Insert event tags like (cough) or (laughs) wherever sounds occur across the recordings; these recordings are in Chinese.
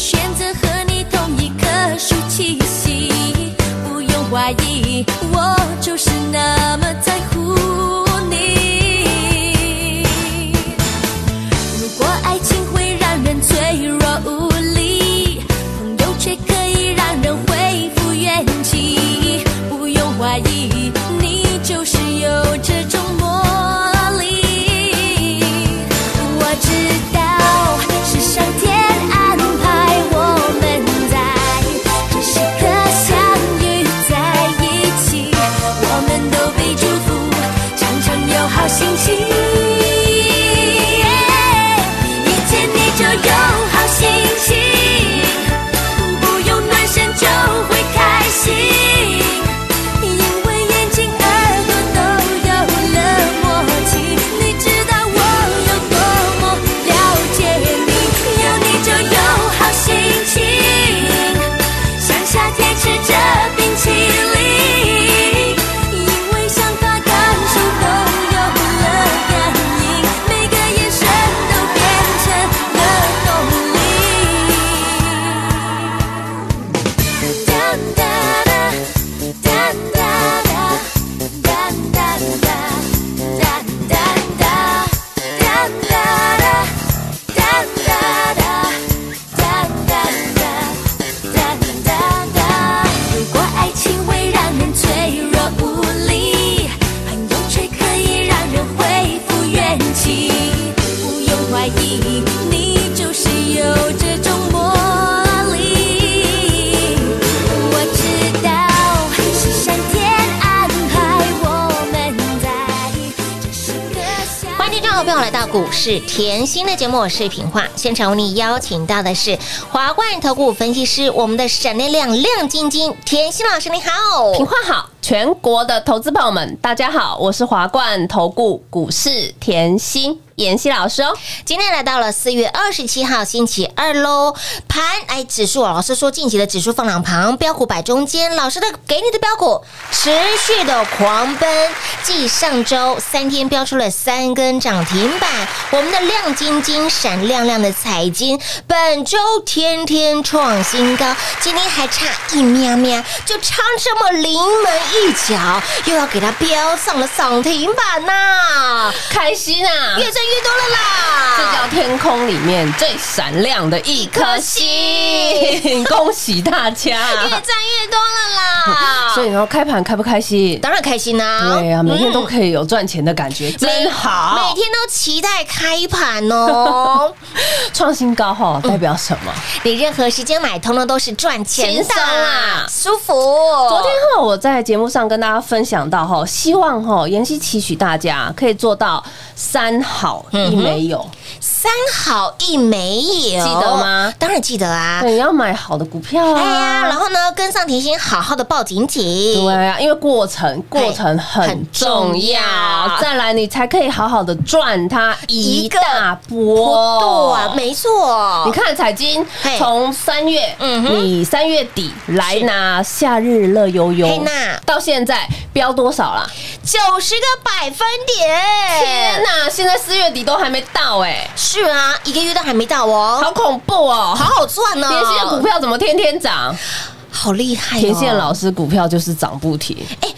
选择和你同一棵树栖息，不用怀疑，我就是那么在乎。怀疑，你就是有这种魔力。我知道是上天安排我们在这时刻相欢迎听众好朋友来到股市甜心的节目，我是平化。现场为你邀请到的是华冠投顾分析师，我们的闪亮亮亮晶晶甜心老师，你好。平话好，全国的投资朋友们，大家好，我是华冠投顾股市甜心妍希老师哦。今天来到了四月二十七号星期二喽，盘哎，指数老师说近期的指数放两旁，标股摆中间，老师的给你的标股持续的狂奔，继上周三天标出了三根涨停板，我们的亮晶晶闪亮亮的彩金，本周天天创新高，今天还差一喵喵，就差这么临门一脚，又要给它标上了涨停板呐、开心啊！越挣越多了啦！这叫天空里面最闪亮的一颗星，(laughs) 恭喜大家！越赚越多了啦！(laughs) 所以呢，开盘开不开心？当然开心啦、对啊，每天都嗯可以有赚钱的感觉，真好。每天都期待开盘哦。(laughs) 创新高哈，代表什么？你任何时间买，通通都是赚钱的啊舒服。昨天哈，我在节目上跟大家分享到哈，希望哈，妍希期许大家可以做到三好一没有。三好一没有，记得吗？当然记得啊。对，你要买好的股票啊。哎呀，然后呢，跟上甜心，好好的抱紧紧。对啊，因为过程过程很很重重要要，再来你才可以好好的赚它一大波。对啊，没错。你看彩金嘿从三月，嗯哼你三月底来拿夏日乐悠悠嘿娜，到现在标多少啦？九十个百分点，天哪，现在四月底都还没到哎，是啊，一个月都还没到哦，好恐怖哦！好好赚哦。田线股票怎么天天涨？好厉害哦！田线老师股票就是涨不停，哎，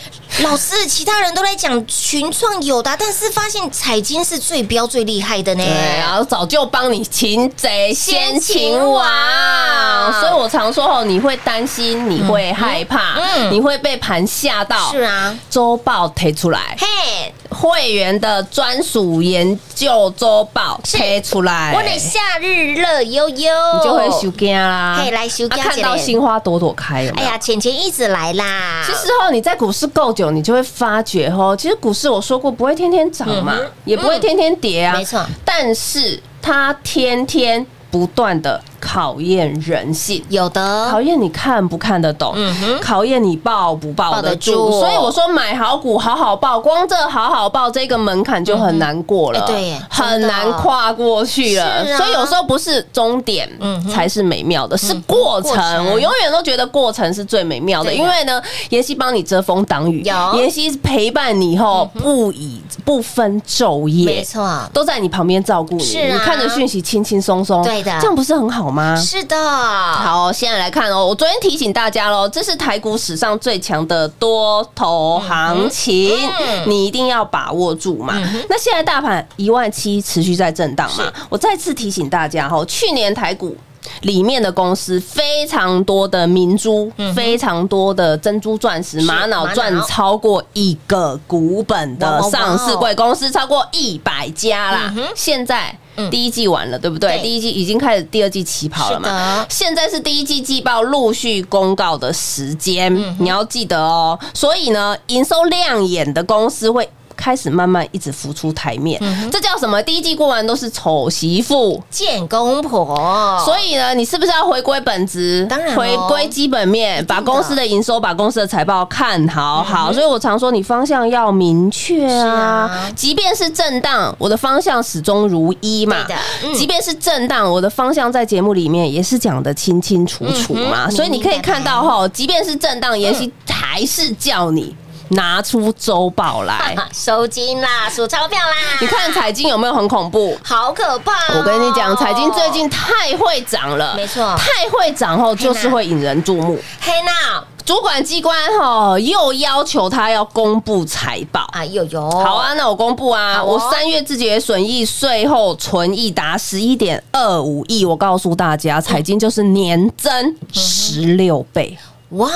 老师，其他人都在讲群创有的啊，但是发现彩金是最标最厉害的呢。对，然后早就帮你擒贼先擒王先擒王，所以我常说哦，你会担心，你会害怕，嗯你会被盘吓到。是啊，周报推出来，嘿，会员的专属研究周报推出来，我的夏日乐悠悠，你就会收惊啦。可以来收惊啊看到心花朵朵开，有有？哎呀，钱钱一直来啦。其实哦，你在股市够久，你就会发觉哦，其实股市我说过不会天天涨嘛，嗯也不会天天跌啊，没错。但是它天天不断的考验人性。有的。考验你看不看得懂，考验你抱不抱抱得得住。所以我说买好股好好抱，光这好好抱这个门槛就很难过了，哎对很难跨过去了。所以有时候不是终点嗯才是美妙的，是过过程。程。我永远都觉得过程是最美妙的，因为呢，妍希帮你遮风挡雨，妍希陪伴你后不以不分昼夜，没错，都在你旁边照顾你，你看着讯息轻轻松松，对的。这样不是很好吗？是的，好，现在来看哦，我昨天提醒大家喽，这是台股史上最强的多头行情，嗯你一定要把握住嘛。那现在大盘一万七持续在震荡嘛，我再次提醒大家哈，去年台股。里面的公司非常多的明珠，非常多的珍珠钻石、玛瑙玛赚超过一个股本的上市贵公司超过一百家啦嗯。现在嗯第一季完了，对不对？对第一季已经开始第二季起跑了嘛？现在是第一季季报陆续公告的时间，嗯你要记得哦。所以呢，营收亮眼的公司会。开始慢慢一直浮出台面，嗯这叫什么？第一季过完都是丑媳妇，见公婆，所以呢，你是不是要回归本质？当然哦回归基本面，把公司的营收、把公司的财报看好好。所以我常说，你方向要明确啊啊。即便是震荡，我的方向始终如一嘛。嗯即便是震荡，我的方向在节目里面也是讲的清清楚楚嘛。嗯所以你可以看到哈，即便是震荡，妍希还是叫你拿出周报来。(laughs) 收金啦，数钞票啦。你看彩金有没有很恐怖？好可怕哦！我跟你讲，彩金最近太会涨了，没错太会涨后就是会引人注目。黑娜主管机关哈又要求他要公布财报。啊，有有好，啊，那我公布啊，哦我三月自己的损益税后存益达十一点二五亿，我告诉大家，彩金就是年增十六倍，哇，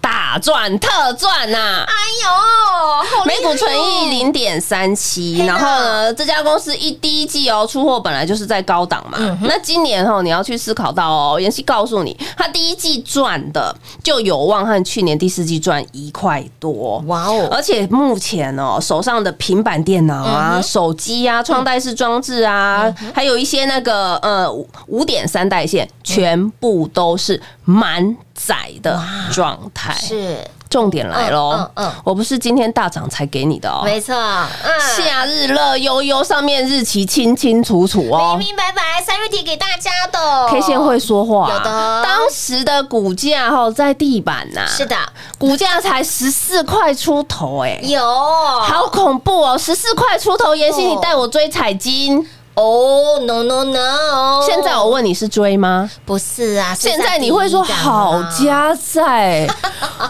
大赚特赚呐、哎呦，每股纯益零点三七，然后呢，这家公司一第一季哦出货本来就是在高档嘛，嗯那今年哦你要去思考到哦，妍希告诉你，它第一季赚的就有望和去年第四季赚一块多。哇哦，而且目前哦，手上的平板电脑啊、手机啊、创戴式装置啊，还有一些那个呃五点三代线，全部都是满载的状态。是重点来喽，嗯嗯嗯。我不是今天大涨才给你的哦。没错，嗯，夏日乐悠悠上面日期清清楚楚哦。明明白白，三月底给大家的。K 线会说话，有的。当时的股价哈在地板呐，是的，股价才十四块出头，哎，有，好恐怖哦！十四块出头，妍希，哦你带我追彩金，哦，no no no，现在我问你是追吗？不是啊，是现在你会说好加在，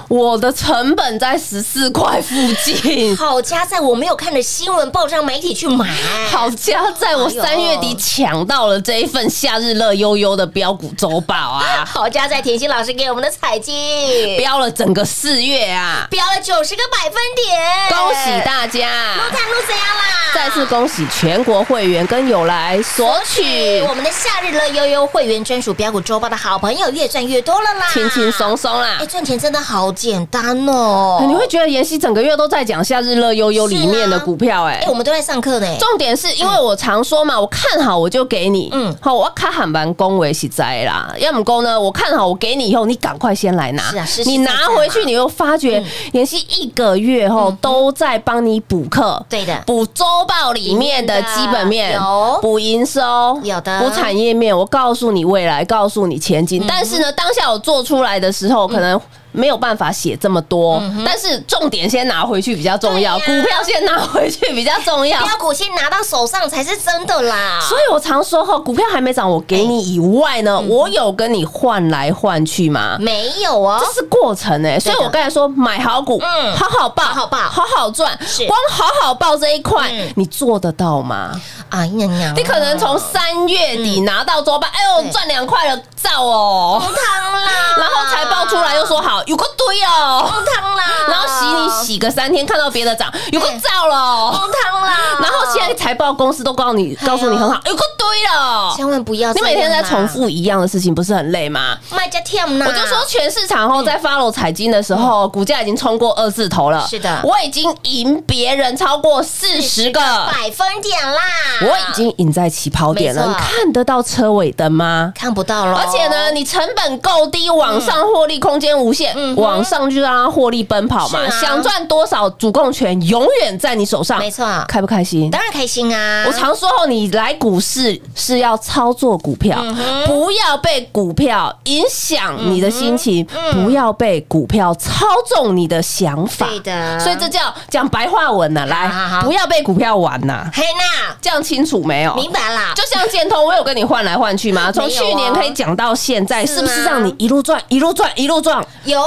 我的成本在十四块附近。(laughs) 好加在我没有看的新闻报章媒体去买，好加在我三月底抢到了这一份夏日乐悠悠的标股周报啊，(laughs) 好加在甜心老师给我们的彩金，标了整个四月啊！标了九十个百分点，恭喜大家！陆探路怎样啦？再次恭喜全国会员跟有来索取。我们的夏日乐悠悠会员专属标股周报的好朋友，越赚越多了啦，轻轻松松啦。哎，。赚钱真的好简单哦！你会觉得妍希整个月都在讲夏日乐悠悠里面的股票、哎。哎，我们都在上课呢，重点是因为我常说嘛，我看好我就给你，嗯。嗯，好，我要看喊完恭维喜灾啦，要么公呢，我看好我给你以后，你赶快先来拿，是啊你拿回去，你又发觉妍希一个月后都在帮你补课，对的。补周报里面的基本面，有补营收，有的。补产业面，我告诉你未来，告诉你前嗯景，但是呢，当下我做出来的时候，可能没有办法写这么多，但是重点先拿回去比较重要，股票先拿回去比较重要。标股先拿到手上才是真的啦。所以我常说哈，股票还没涨，我给你以外嗯呢，我有跟你换来换去吗？没有哦。这，是过程哎、所以我刚才说买好股，嗯。好好报，好好报。好好赚，光好好报这一块嗯，你做得到吗？哎呀呀，你可能从三月底拿到周半，哎呦，赚两块了，造哦，汤啦，(laughs) 然后财报出来又说好，有个堆哦，汤啦，然后洗你洗个三天，看到别的涨，有个造了。哦，汤啦，然后现在财报公司都告诉你，告诉你很好，有个堆了。千万不要你每天在重复一样的事情，不是很累吗？卖家跳呢，我就说全市场后在 follow 彩金的时候，股价已经冲过二字头了。是的。我已经赢别人超过四十个，百分点啦，我已经赢在起跑点了。没错。你看得到车尾灯吗？看不到了，而且呢，你成本够低，往上获利空间无限，嗯往上就让它获利奔跑嘛。啊想赚多少主控权永远在你手上，没错开不开心？当然开心啊，我常说后，你来股市是要操作股票，嗯不要被股票影响你的心情，不要被股票操纵你的想法。嗯对的所以这叫讲白话文呐、来好好，好不要被股票玩呐、嘿娜，这样清楚没有？明白啦，就像建通，我有跟你换来换去吗？从去年可以讲到现在，是不是让你一路赚、一路赚、一路赚？有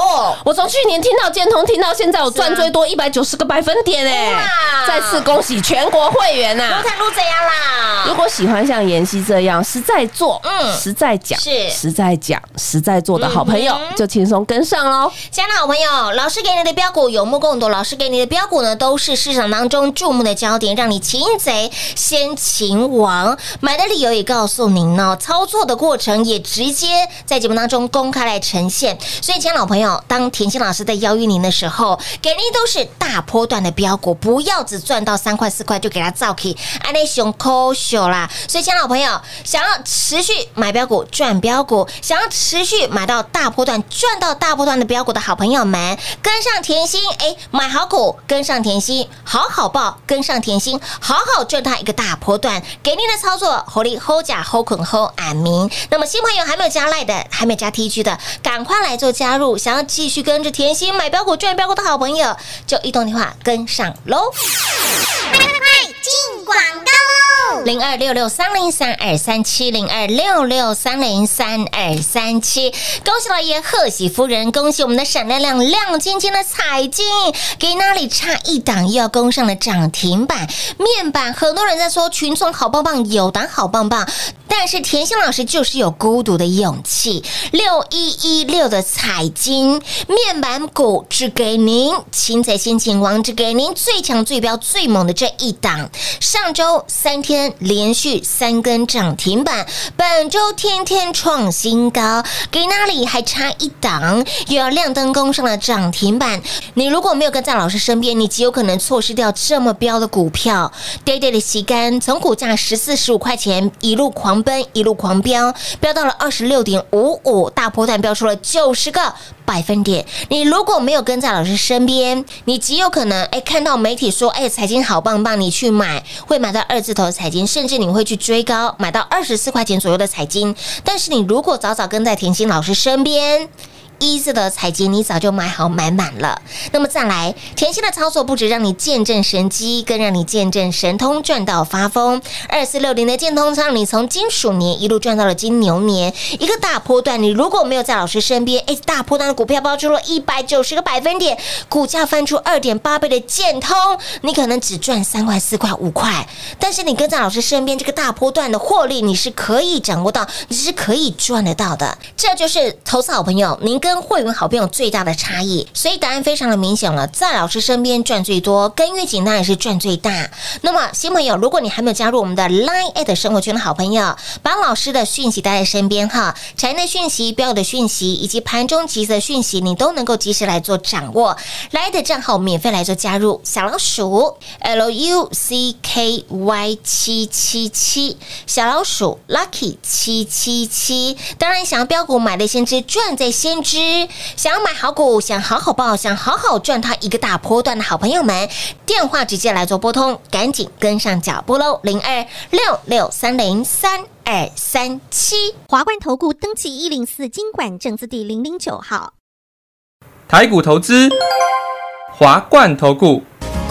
我从去年听到建通，听到现在，我赚最多一百九十个百分点哎、哇再次恭喜全国会员呐？如果喜欢像妍希这样实在做、嗯实在讲、是实在讲、实在做的好朋友嗯，哼就轻松跟上喽。亲爱的好朋友，老师给你的标股有目共睹，老师给你的标股呢，都是市场当中注目的焦点，让你擒贼先擒王。买的理由也告诉您哦，操作的过程也直接在节目当中公开来呈现。所以，亲爱的好朋友，当甜心老师在邀约您的时候，给您都是大波段的标股，不要只赚到三块四块就给它造起，安内熊抠秀啦。所以，亲爱的朋友，想要持续买标股赚标股，想要持续买到大波段赚到大波段的标股的好朋友们，跟上甜心，哎，买好股，跟上甜心，好好报，跟上甜心，好好赚它一个大波段，给您的操作，活力 hold 甲 hold 捆 hold 安明。那么新朋友还没有加赖的，还没有加 T G 的，赶快来做加入。想要继续跟着甜心买标股赚标股的好朋友，就一通电话跟上喽。快快快，进广告喽零二六六三零三二三七零二六六三零三二三七，恭喜老爷，贺喜夫人，恭喜我们的闪亮亮亮晶晶的彩金，给那里差一档又要攻上了涨停板，面板很多人在说群众好棒棒，有档好棒棒，但是甜心老师就是有孤独的勇气，六一一六的彩金面板股只给您擒贼先擒王，只给您最强最标最猛的这一档，上周三天连续三根涨停板，本周天天创新高，给那里还差一档，又要亮灯攻上了涨停板。你如果没有跟在老师身边，你极有可能错失掉这么标的股票。day day 的旗杆从股价十四十五块钱一路狂奔，一路狂飙，飙到了二十六点五五，大波段飙出了九十个百分点。你如果没有跟在老师身边，你极有可能哎看到媒体说哎财经好棒棒，你去买会买到二字头的财经，甚至你会去追高买到二十四块钱左右的财经。但是你如果早早跟在甜心老师身边。一字的采金，你早就买好买满了。那么再来，甜心的操作不止让你见证神机，更让你见证神通赚到发疯。二四六零的建通让你从金鼠年一路赚到了金牛年，一个大波段。你如果没有在老师身边，哎，大波段的股票爆出了一百九十个百分点，股价翻出二点八倍的建通，你可能只赚三块、四块、五块，但是你跟在老师身边，这个大波段的获利你是可以掌握到，你是可以赚得到的。这就是投资好朋友，您跟跟会员好朋友最大的差异。所以答案非常的明显了，在老师身边赚最多，跟越紧当然是赚最大。那么新朋友，如果你还没有加入我们的 Line at 生活圈的好朋友，把老师的讯息带在身边哈，产业讯息、标的讯息以及盘中即时的讯息，你都能够及时来做掌握。来的账号免费来做加入，小老鼠 L U C K Y 七七七，小老鼠 Lucky 七七七。当然，想要标股买的先知，赚在先知。想要买好股，想好好报，想好好赚它一个大波段的好朋友们，电话直接来做拨通，赶紧跟上脚步喽！零二六六三零三二三七。华冠投顾登记一零四经管证字第零零九号。台股投资，华冠投顾。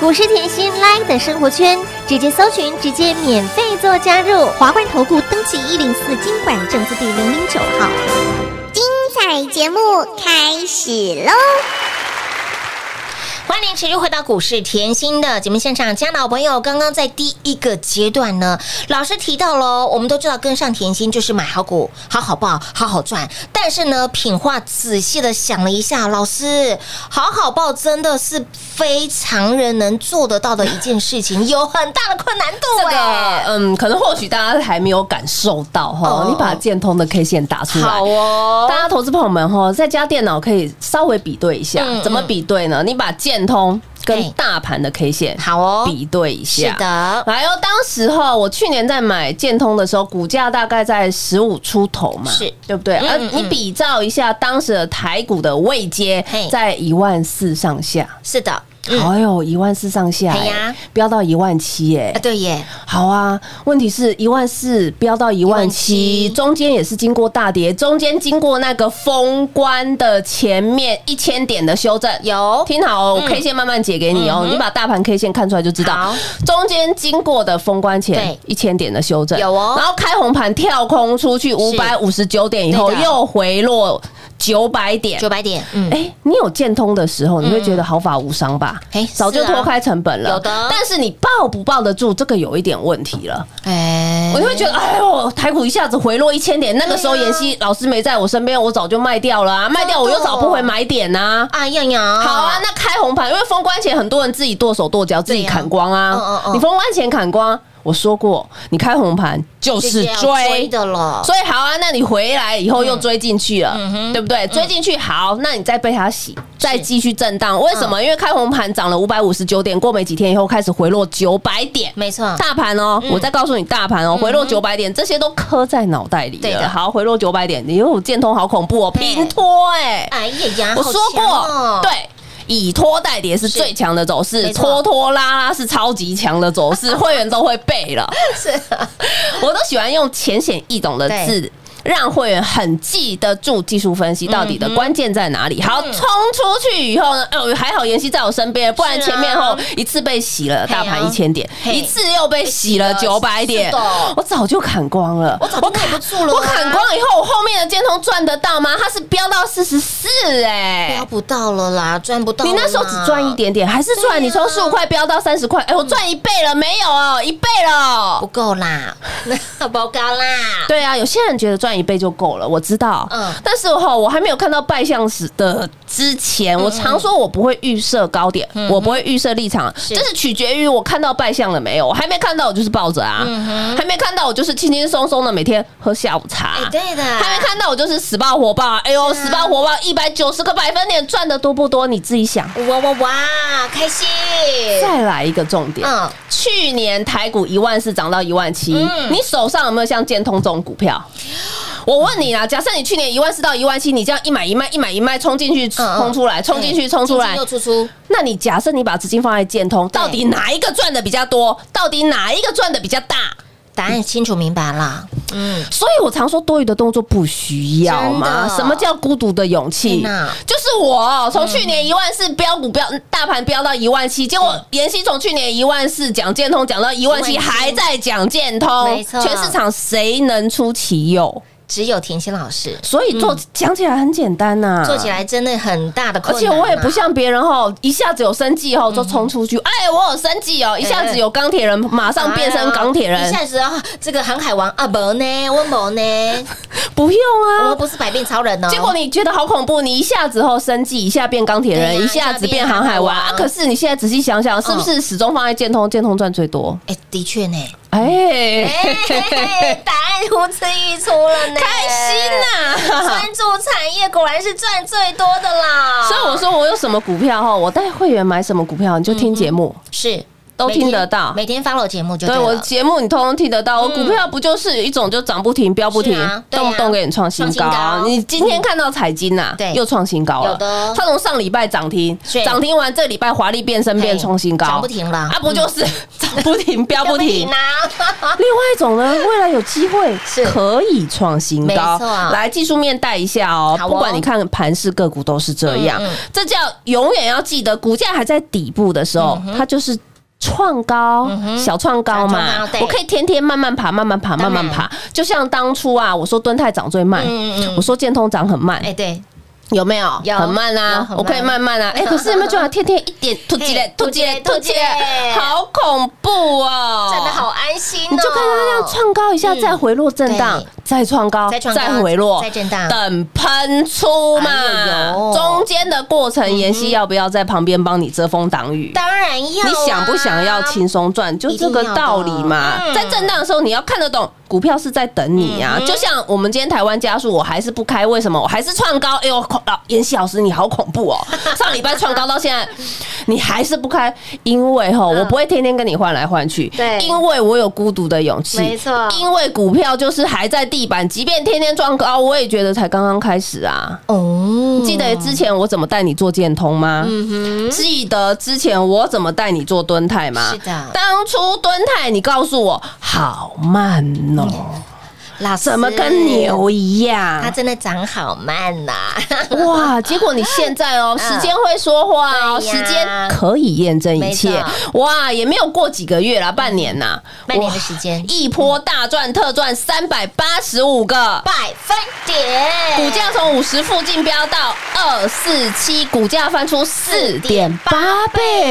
股市甜心 Live 的生活圈，直接搜寻，直接免费做加入。华冠投顾登记一零四经管证字第零零九号。精彩节目开始喽！欢迎持续回到股市甜心的节目现场，家老朋友，刚刚在第一个阶段呢，老师提到喽，我们都知道跟上甜心就是买好股，好好报，好好赚。但是呢，品化仔细的想了一下，老师，好好报真的是非常人能做得到的一件事情，有很大的困难度 (laughs) 这个哎。嗯，可能或许大家还没有感受到哈哦，你把建通的 K 线打出来。好哦大，家投资朋友们哈，在家电脑可以稍微比对一下嗯，怎么比对呢？你把建通跟大盘的 K 线好哦。比对一下。是的，来哦，当时哈，我去年在买建通的时候，股价大概在十五出头嘛，是。对不对？而你比照一下当时的台股的位阶，在一万四上下。是的，嗯，哎呦，一万四上下、飙到一万七耶啊，！对耶，好啊，问题是一万四飙到一万七，中间也是经过大跌，中间经过那个封关的前面一千点的修正，有听好哦，K 线慢慢解给你哦，你把大盘 K 线看出来就知道好，中间经过的封关前一千点的修正有哦。然后开红盘跳空出去五百五十九点以后又回落九百点九。百点，嗯，哎，你有建通的时候，你会觉得毫发无伤吧？哎早就脱开成本了。有的但是你抱不抱得住，这个有一点问题了。哎我就会觉得，哎呦，台股一下子回落一千点，那个时候妍希老师没在我身边，我早就卖掉了啊，卖掉我又找不回买点呐。哎呀呀，好啊，那开红盘，因为封关前很多人自己剁手剁脚，自己砍光嗯嗯啊嗯。你封关前砍光，我说过，你开红盘就是追追的了，所以好啊，那你回来以后又追进去了，嗯对不对？追进去好，那你再被它洗，再继续震荡。为什嗯么？因为开红盘涨了五百五十九点，过没几天以后开始回落九百点。没错，大盘哦，我再告诉你，大盘哦，回落九百点，这些都刻在脑袋里了。对的好，回落九百点，你又建通好恐怖哦，嘿平拖哎，哎呀呀，我说过，，对。以拖代跌是最强的走没势，拖拖拉拉是超级强的走势，(laughs) 会员都会背了。是啊我都喜欢用浅显易懂的字。让会员很记得住技术分析到底的关键在哪里。好，冲出去以后呢，哦，还好妍希在我身边，不然前面后一次被洗了大盘一千点，一次又被洗了九百点，我早就砍光了，我早就不住了啊我砍光以后，我后面的尖通赚得到吗？它是飙到四十四哎飙。不到了啦，赚不到。你那时候只赚一点点，还是赚？你从十五块飙到三十块，哎，我赚一倍了没有哦？一倍了不。够啦，那 (laughs) 不高啦。对啊，有些人觉得赚一倍就够了，我知道。嗯嗯，但是哈，我还没有看到败相时的之前，我常说我不会预设高点，我不会预设立场，这是取决于我看到败相了没有。我还没看到，我就是抱着啊；还没看到，我就是轻轻松松的每天喝下午茶。哎，对的，还没看到，我就是死爆火爆啊！哎呦，死爆火爆，一百九十个百分点，赚的多不多？你自己想。哇哇哇，开心。再来一个重点，嗯去年台股一万四涨到一万七、嗯你手上有没有像建通这种股票？我问你啊，假设你去年一万四到一万七，你这样一买一卖一买一卖，冲进去冲出来，冲进去冲出来又，出出，那你假设你把资金放在建通，到底哪一个赚的比较多？到底哪一个赚的比较大？答案清楚明白了。嗯，所以我常说多余的动作不需要嘛。什么叫孤独的勇气？就是我从去年一万四标股标大盘飙到一万七，结果妍希从去年一万四讲建通讲到一万七，17,000还在讲建通，全市场谁能出其右？只有甜心老师所以做讲起来很简单呐，做起。来真的很大的困而难啊。且我也不像别人吼，一下子有生计后就冲出去，哎，我有生计哦，一下子有钢铁人，马上变身钢铁人一，下子啊，这个航海王啊，不呢，温博呢，(laughs) 不用啊我们。不是百变超人哦。结果你觉得好恐怖，你一下子后生计，一下变钢铁人，啊一下子变航海王一下变航海王啊！可是你现在仔细想想，是不是始终放在建通？建通赚最多？哎，的确呢，哎，哎，答案呼之欲出了呢，开心呐！专注产业果然是赚最多的啦。所以我说我有什么股票哈，我带会员买什么股票，你就听节目。是都听得到。每天 follow 节目就对了。我节目，你通通听得到。我股票不就是一种就涨不停、飙不停动不动给你创新高。你今天看到彩金呐，对。又创新高了。有的。它从上礼拜涨停是，涨停完这礼拜华丽变身变创新高，涨不停了。啊，不就是 (laughs) 涨不停、飙不停？(laughs) 啊！(laughs) 另外一种呢，未来有机会是。可以创新高。来技术面带一下哦不管你看盘势个股都是这样。这叫永远要记得，股价还在底部的时候，它就是。创高，小创高嘛，我可以天天慢慢爬，慢慢爬，慢慢爬。就像当初啊，我说敦泰涨最慢我说建通涨很慢，哎，对，有没有？有很慢啊我可以慢慢慢啊。(laughs) 哎，可是有没有觉得天天一点突击嘞，突击嘞，突击好恐怖哦！真的好安心哦。你就看它这样创高一下，嗯再回落震荡，再创高，再回落，再震荡等喷出嘛。中间的过程，妍希要不要在旁边帮你遮风挡雨？当然要啊，你想不想要轻松赚？就这个道理嘛在震荡的时候，你要看得懂股票是在等你啊。就像我们今天台湾加速，我还是不开，为什么？我还是创高。哎呦，恐老妍希老师你好恐怖哦！(laughs) 上礼拜创高到现在，你还是不开，因为吼，我不会天天跟你换来换去，对因为我有孤独的勇气，没错因为股票就是还在地板，即便天天创高，我也觉得才刚刚开始啊。哦，记得之前我怎么带你做建通吗？记得之前我怎么带你做蹲泰吗？是的当初蹲泰你告诉我好慢哦，老师怎么跟牛一样它？真的长好慢呐、(laughs) 哇！结果你现在哦，时间会说话哦，时间可以验证一切。哇，也没有过几个月啦，半年呐，半年的时间一波大赚特赚三百八十五个。百分点，股价从五十附近飙到二四七，股价翻出四点八倍。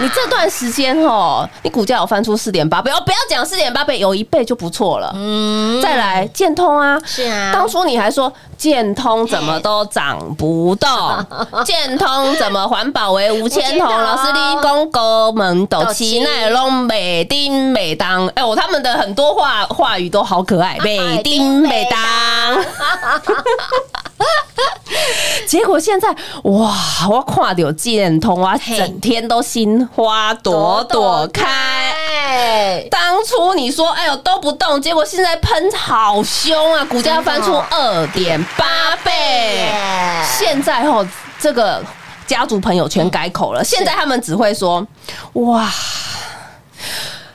你这段时间哦，你股价有翻出四点八倍哦，不要讲四点八倍，有一倍就不错了。嗯，再来建通啊，是啊。当初你还说建通怎么都涨不动，建通怎么环保为无铅铜？老师你讲高门斗七奈拢美丁美当，哎呦，他们的很多话话语都好可爱，美丁美当。结果现在哇，我看到建通，我嘿整天都心花朵朵开。开，当初你说哎呦都不动，结果现在喷好凶啊，股价翻出二点八倍。现在吼这个家族朋友全改口了，现在他们只会说哇。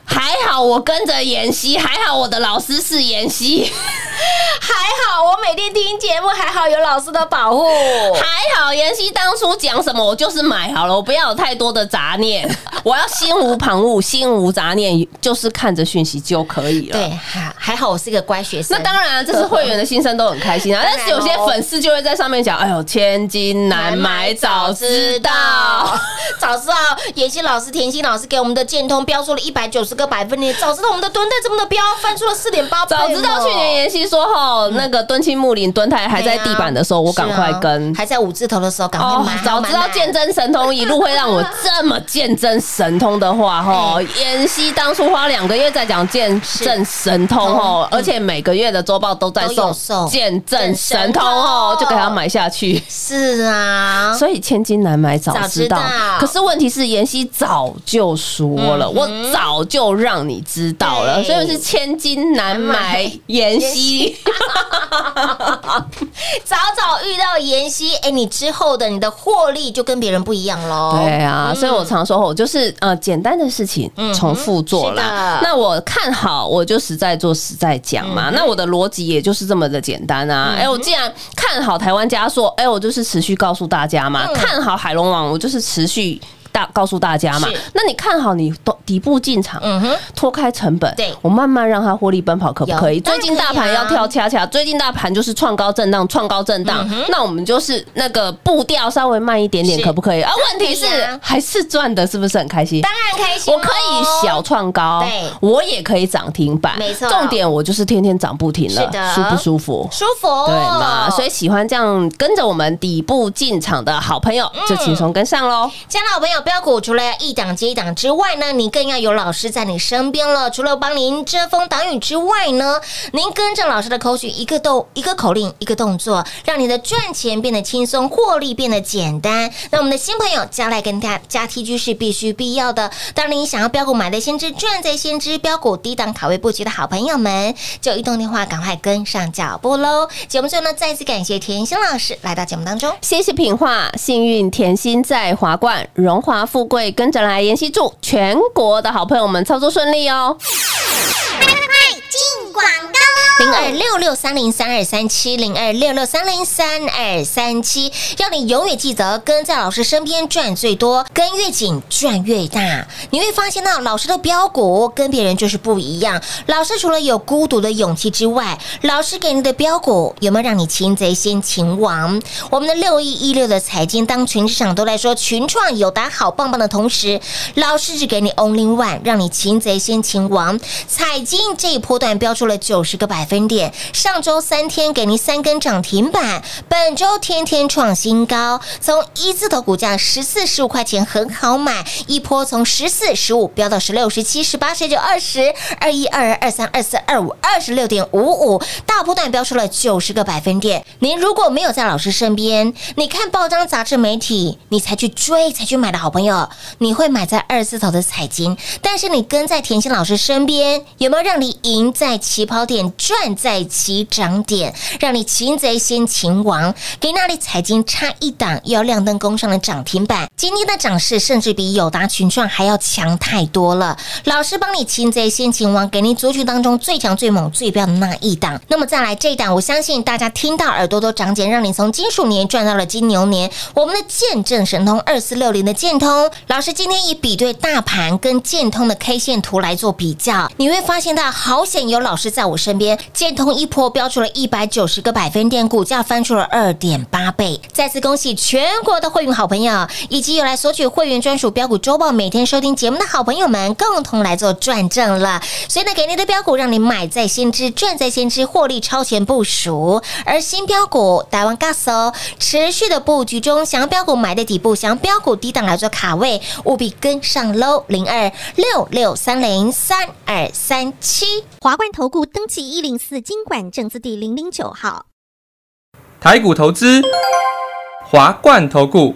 还好我跟着妍希，还好我的老师是妍希，(laughs) 还好我每天听节目，还好有老师的保护，(laughs) 还好妍希当初讲什么我就是买好了，我不要有太多的杂念，(laughs) 我要心无旁骛，心无杂念，就是看着讯息就可以了。对，还还好我是一个乖学生，那当然，这是会员的心声都很开心啊。但是有些粉丝就会在上面讲：“哎呦，千金难买早知道。早知道妍希老师、甜心老师给我们的建通标出了一百九十个百分点，早知道我们的蹲泰这么的标翻出了四点八，早知道去年妍希说哈，那个敦亲木林蹲台还在地板的时候，我赶快跟。还在五字头的时候赶快哦买，，早知道见真神通一路会让我这么见真神通的话，哈，妍希当初花两个月在讲见证神通哦，而且每个月的周报都在送送见证神通哦，就给他买下去。是啊，(laughs) 所以千金难买早知道，可是问题是妍希早就说了，我早就让你知道了，所以是千金难买妍希。(laughs) 早早遇到妍希，哎，你之后的你的获利就跟别人不一样喽。对啊，所以我常说，我就是呃简单的事情嗯重复做是的啦。那我看好，我就实在做实在讲嗯嘛。那我的逻辑也就是这么的简单啊。哎，我既然看好台湾加速，哎，我就是持续告诉大家嘛。嗯看好海龙王，我就是持续。大告诉大家嘛，那你看好你底底部进场，嗯哼，脱开成本，对我慢慢让它获利奔跑，可不可以？最近大盘要跳恰恰，最近大盘就是创高震荡，创高震荡，那我们就是那个步调稍微慢一点点，可不可以？啊，问题是还是赚的，是不是很开心？当然开心哦，我可以小创高，对我也可以涨停板，没错重点我就是天天涨不停了是的，舒不舒服？舒服，对嘛？所以喜欢这样跟着我们底部进场的好朋友，就轻松跟上喽。亲爱的好朋友，标股除了要一档接一档之外呢，你更要有老师在你身边了。除了帮您遮风挡雨之外呢，您跟着老师的口诀，一个动一个口令，一个动作，让你的赚钱变得轻松，获利变得简单。那我们的新朋友将来跟大加 T G 是必须必要的。当您，想要标股买在先知，赚在先知，标股低档卡位布局的好朋友们，就移动电话赶快跟上脚步喽。节目最后呢，再次感谢田心老师来到节目当中。谢谢品画，幸运甜心在华冠，荣华富贵跟着来。妍希祝全国的好朋友们操作顺利哦。(laughs) 广告零二六六三零三二三七零二六六三零三二三七，要你永远记得跟在老师身边赚最多，跟越紧赚越大。你会发现到老师的标股跟别人就是不一样。老师除了有孤独的勇气之外，老师给你的标股有没有让你擒贼先擒王？我们的六一一六的财经，当全市场都在说群创有打好棒棒的同时，老师只给你 only one，让你擒贼先擒王。财经这一波段标出了九十个百分点，上周三天给您三根涨停板，本周天天创新高，从一字头股价十四十五块钱很好买，一波从十四十五飙到十六十七十八十九二十二一二二二三二四二五二十六点五五，大波段飙出了九十个百分点。您如果没有在老师身边，你看报章杂志媒体，你才去追才去买的好朋友，你会买在二字头的彩金，但是你跟在甜心老师身边，有没有让你赢在起跑点，赚在起涨点，让你擒贼先擒王？给那里财经差一档，又要亮灯攻上的涨停板。今天的涨势甚至比友达群创还要强太多了。老师帮你擒贼先擒王，给你族群当中最强、最猛、最标的那一档。那么再来这一档，我相信大家听到耳朵都长茧，让你从金属年赚到了金牛年。我们的见证神通二四六零的建通，老师今天以比对大盘跟建通的 K 线图来做比较，你会发现到好险有老师在我身边，建通一波标出了一百九十个百分点，股价翻出了二点八倍。再次恭喜全国的会员好朋友，以及有来索取会员专属标股周报，每天收听节目的好朋友们，共同来做转正了。所以呢，给你的标股让你买在先知，赚在先知，获利超前部署。而新标股台湾 gas 哦，持续的布局中，想要标股买的底部，想要标股低档来做卡位，务必跟上喽！零二六六三零三二三七。华冠投顾登记一零四经管证字第零零九号。台股投资，华冠投顾。